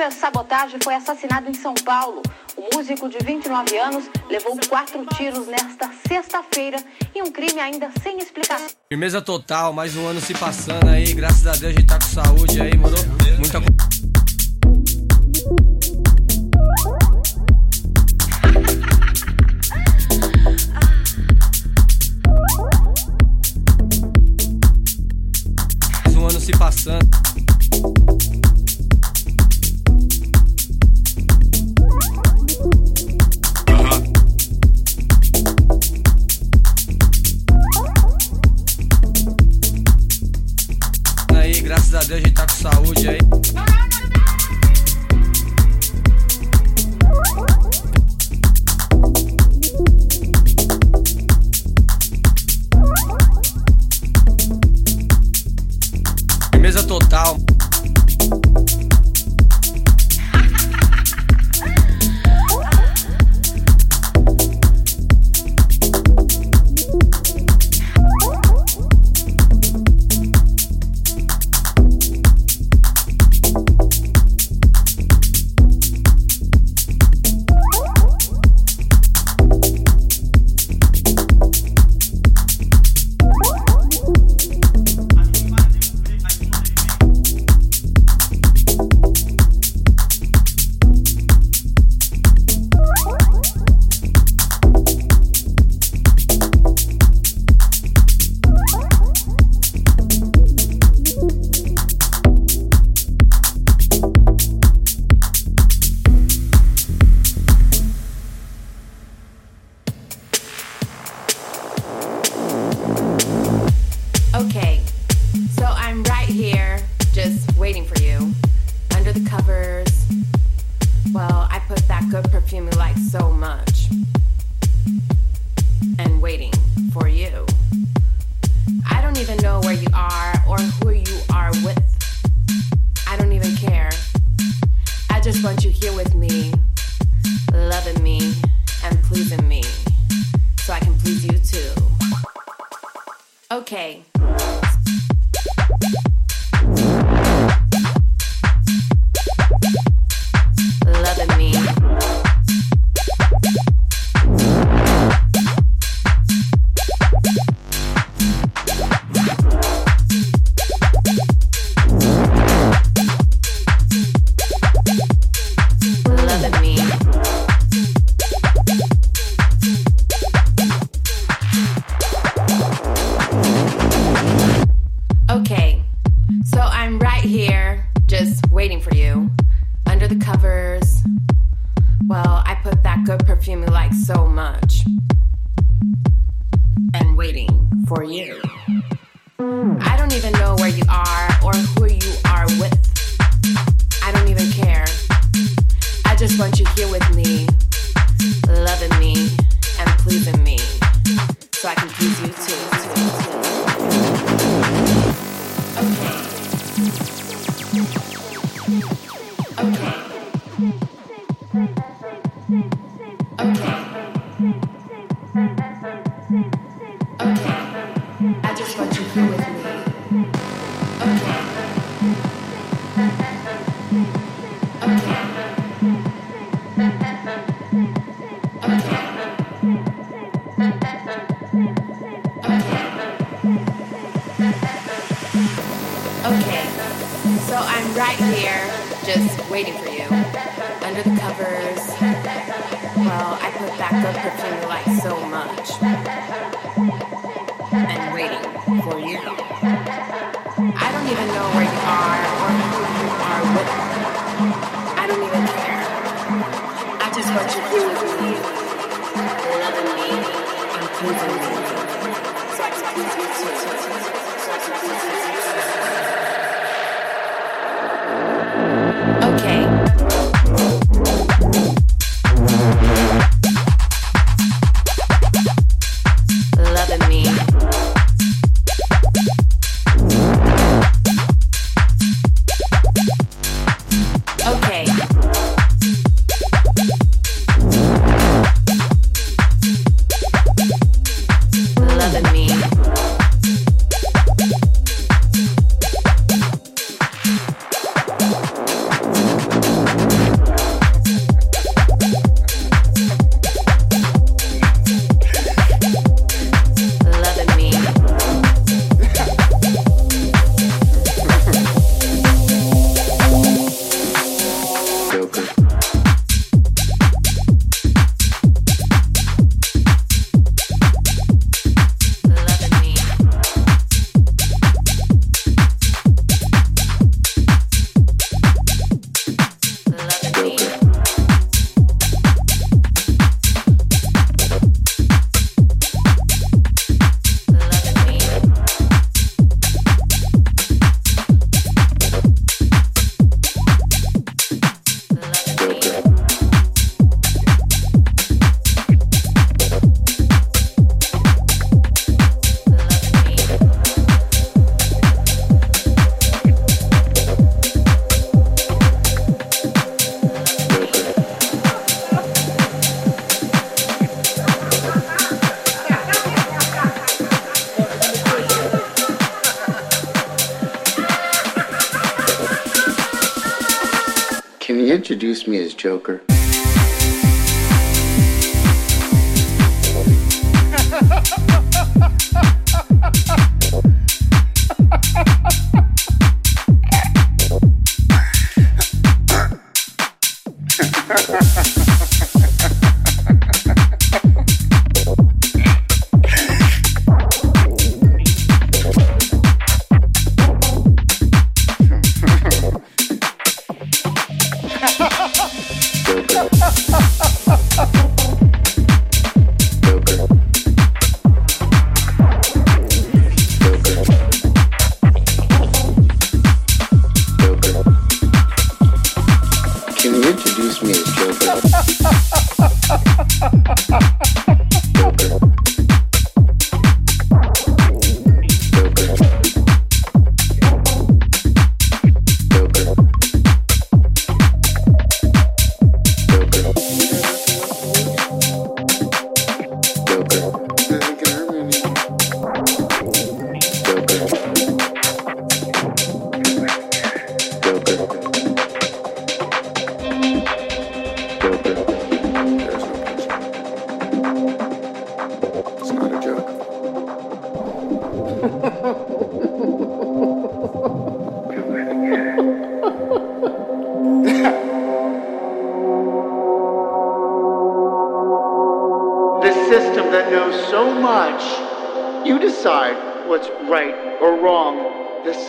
sofre sabotagem foi assassinado em São Paulo. O músico de 29 anos levou quatro tiros nesta sexta-feira e um crime ainda sem explicação. Firmeza total, mais um ano se passando aí. Graças a Deus a gente tá com saúde aí, mano. Muita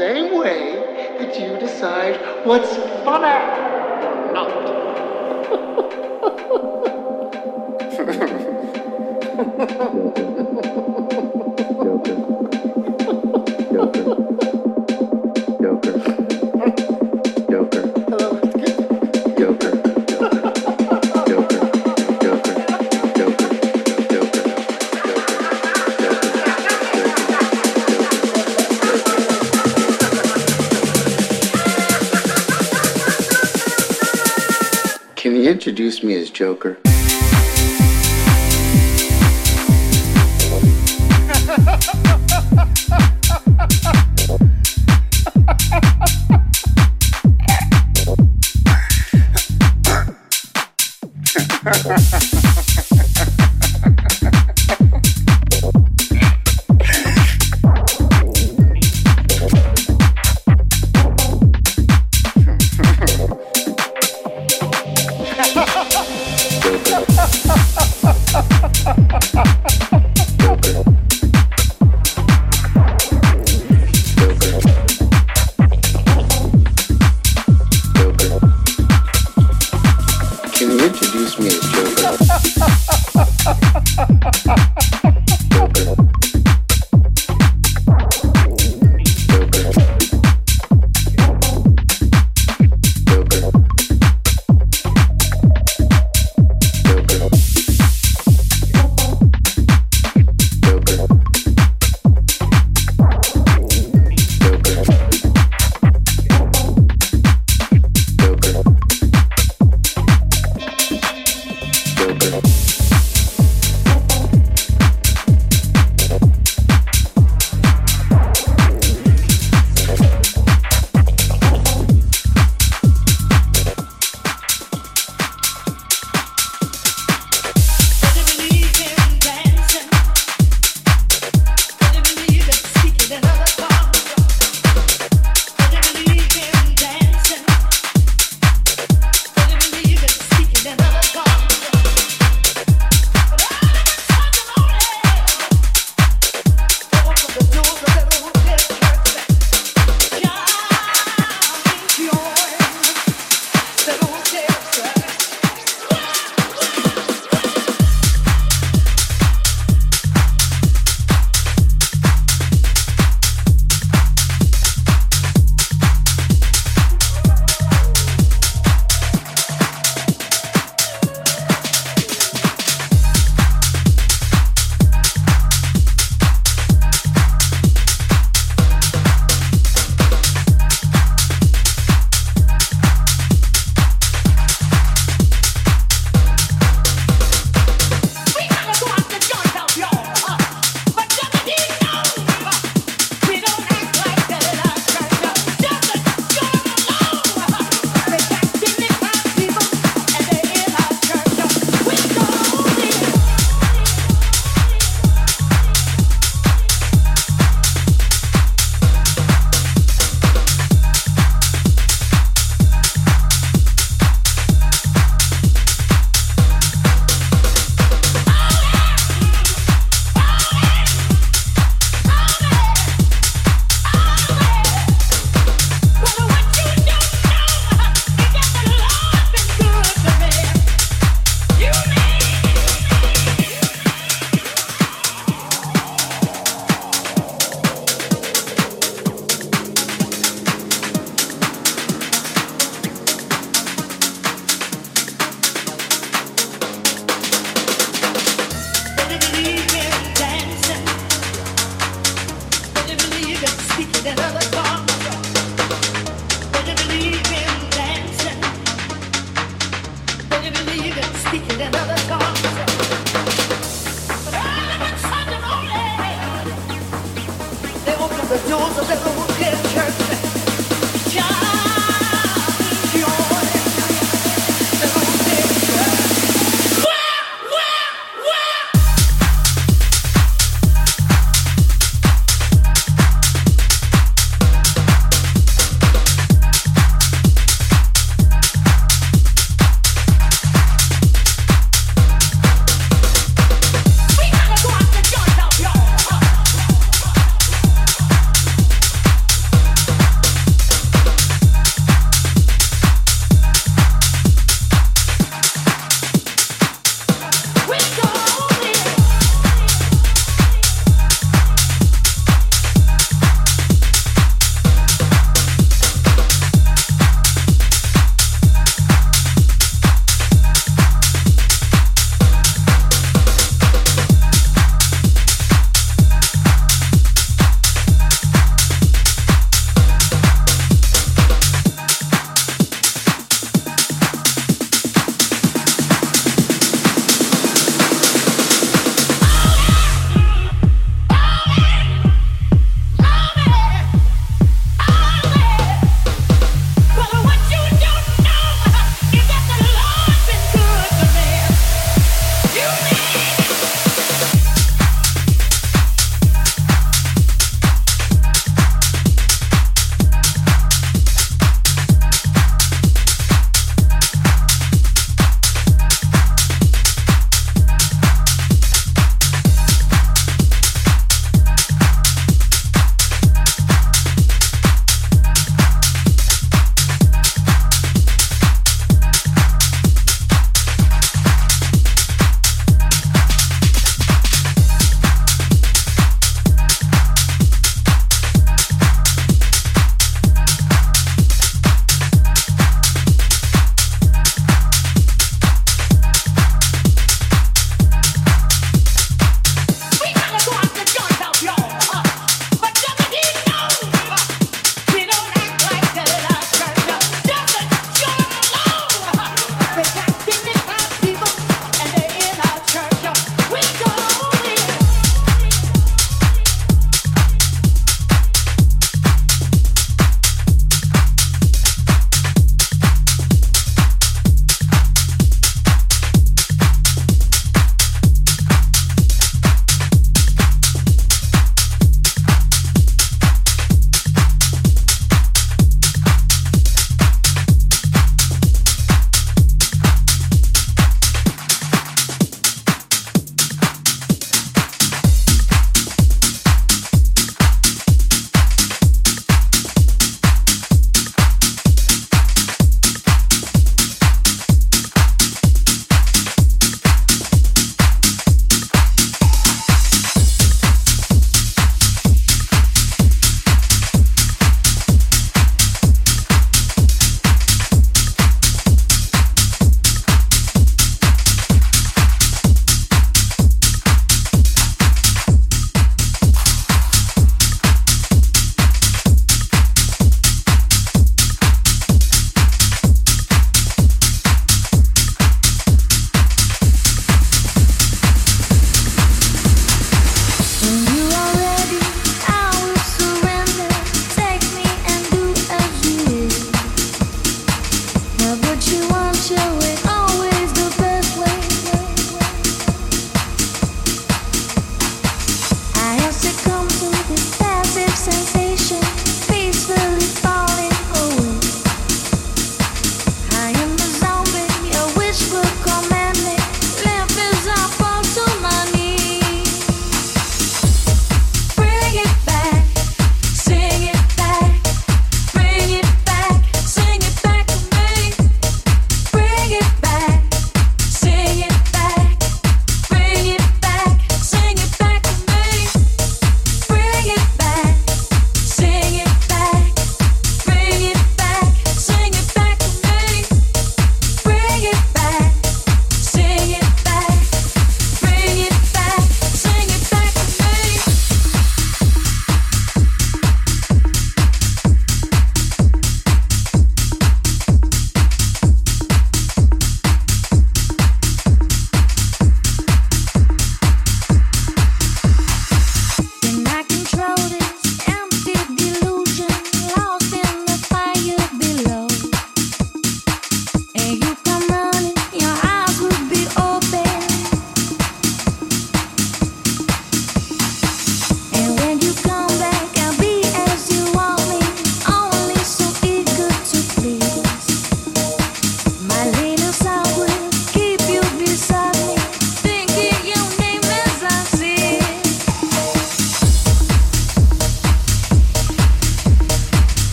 Introduce decide what's Joker. Joker. me as.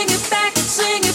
sing it back, sing it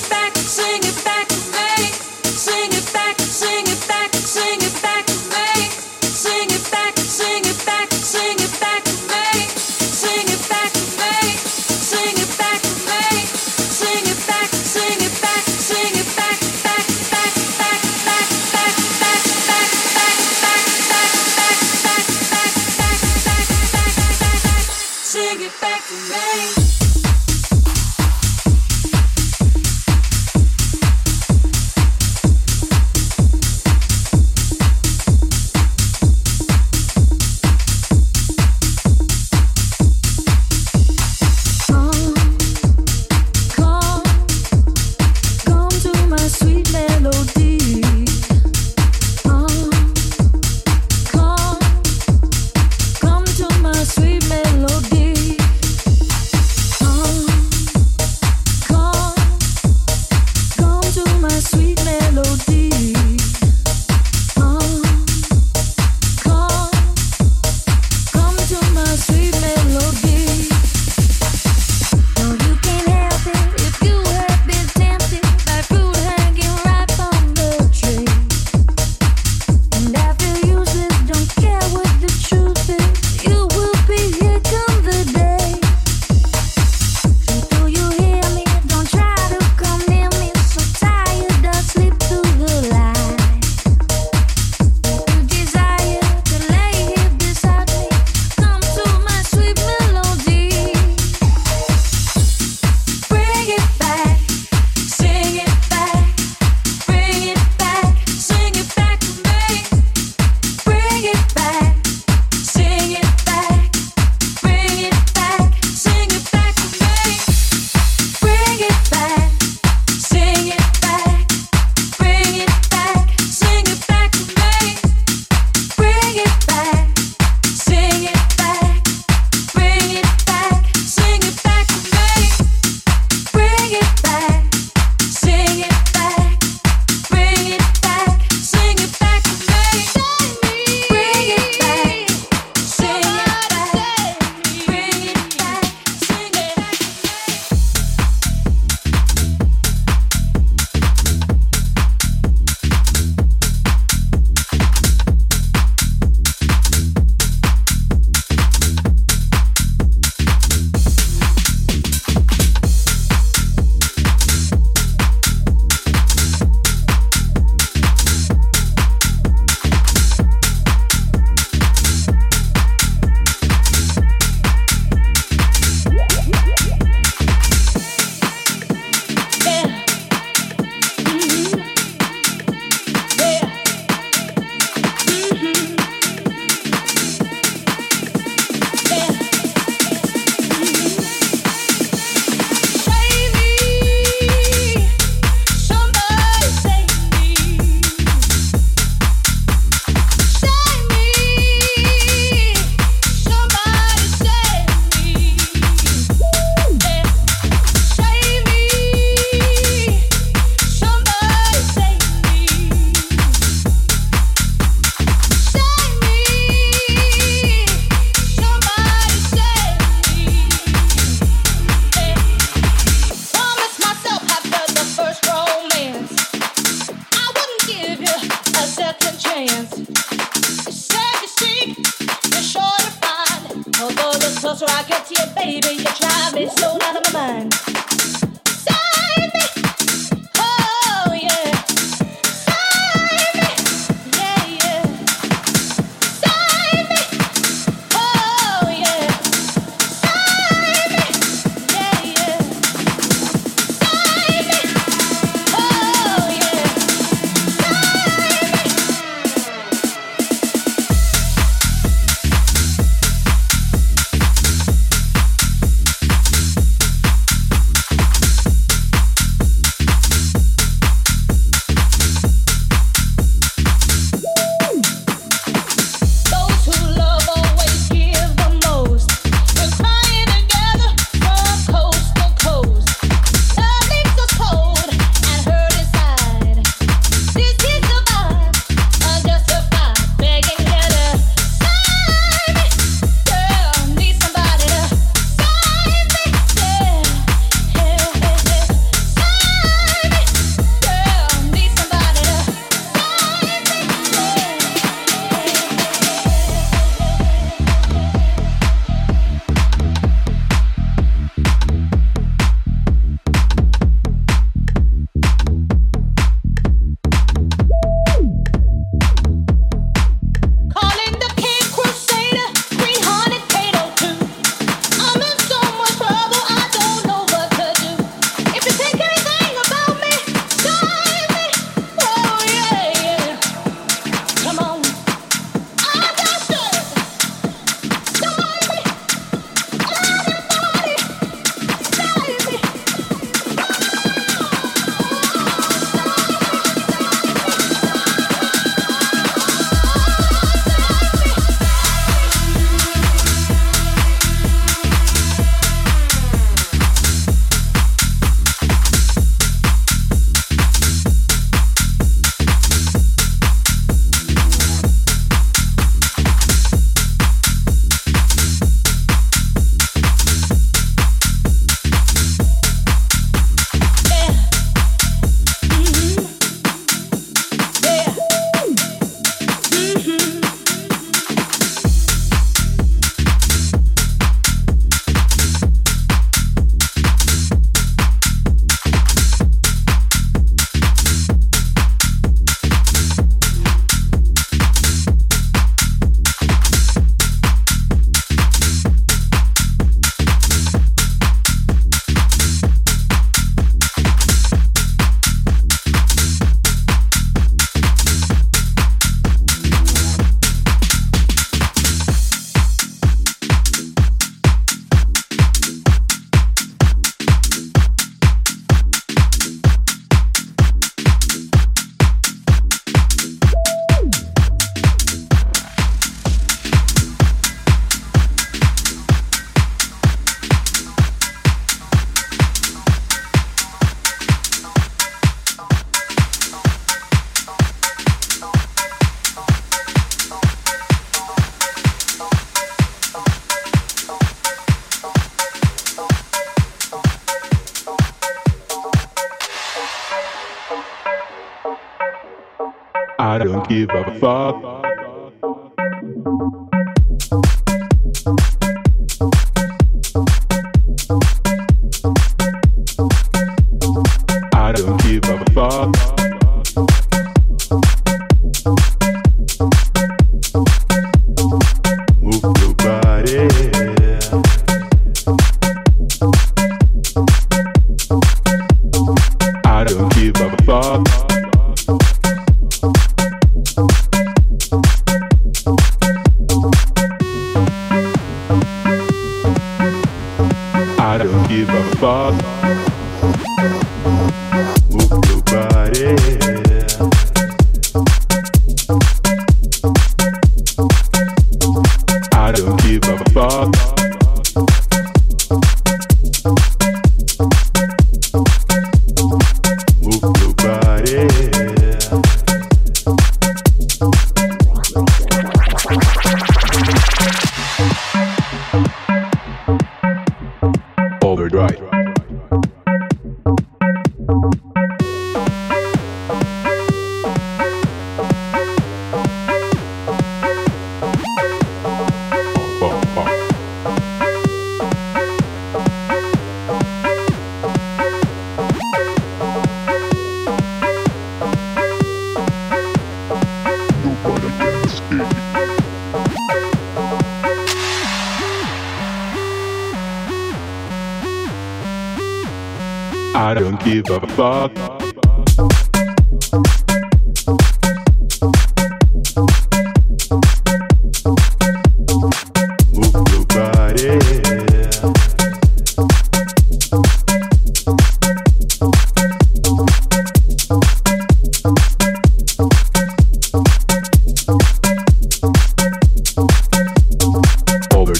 Although the sauce rocket, you, baby, you drive me slow out of my mind.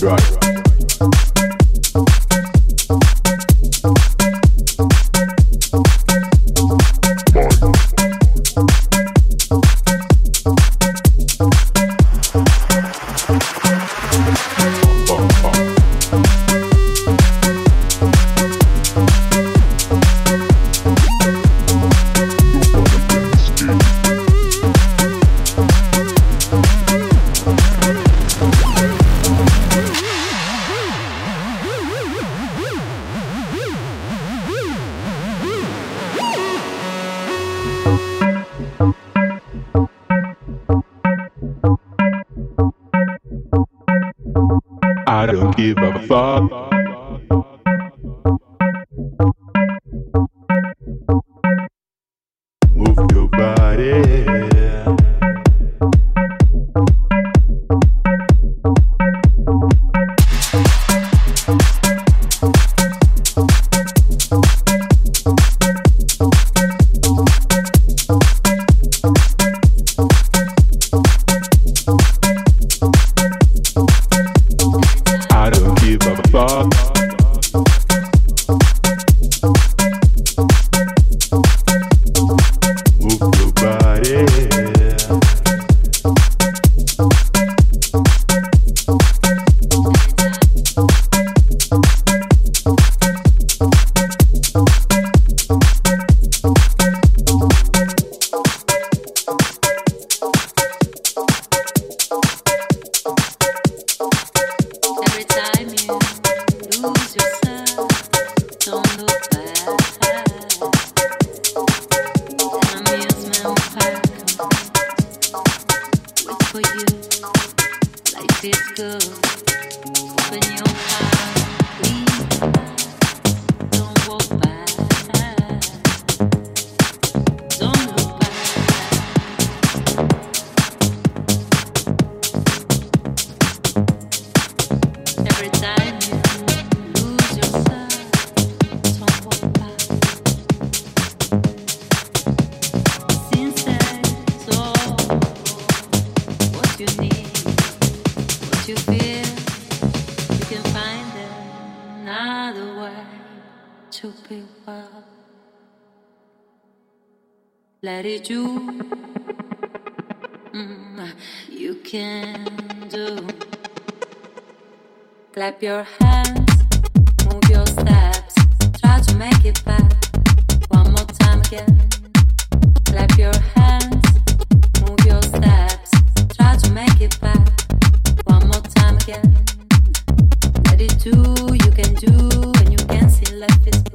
Bum, for you, life is good. Open your please. Don't walk Let it do. Mm, you can do. Clap your hands, move your steps, try to make it back. One more time again. Clap your hands, move your steps, try to make it back. One more time again. Let it do, you can do, and you can see life is.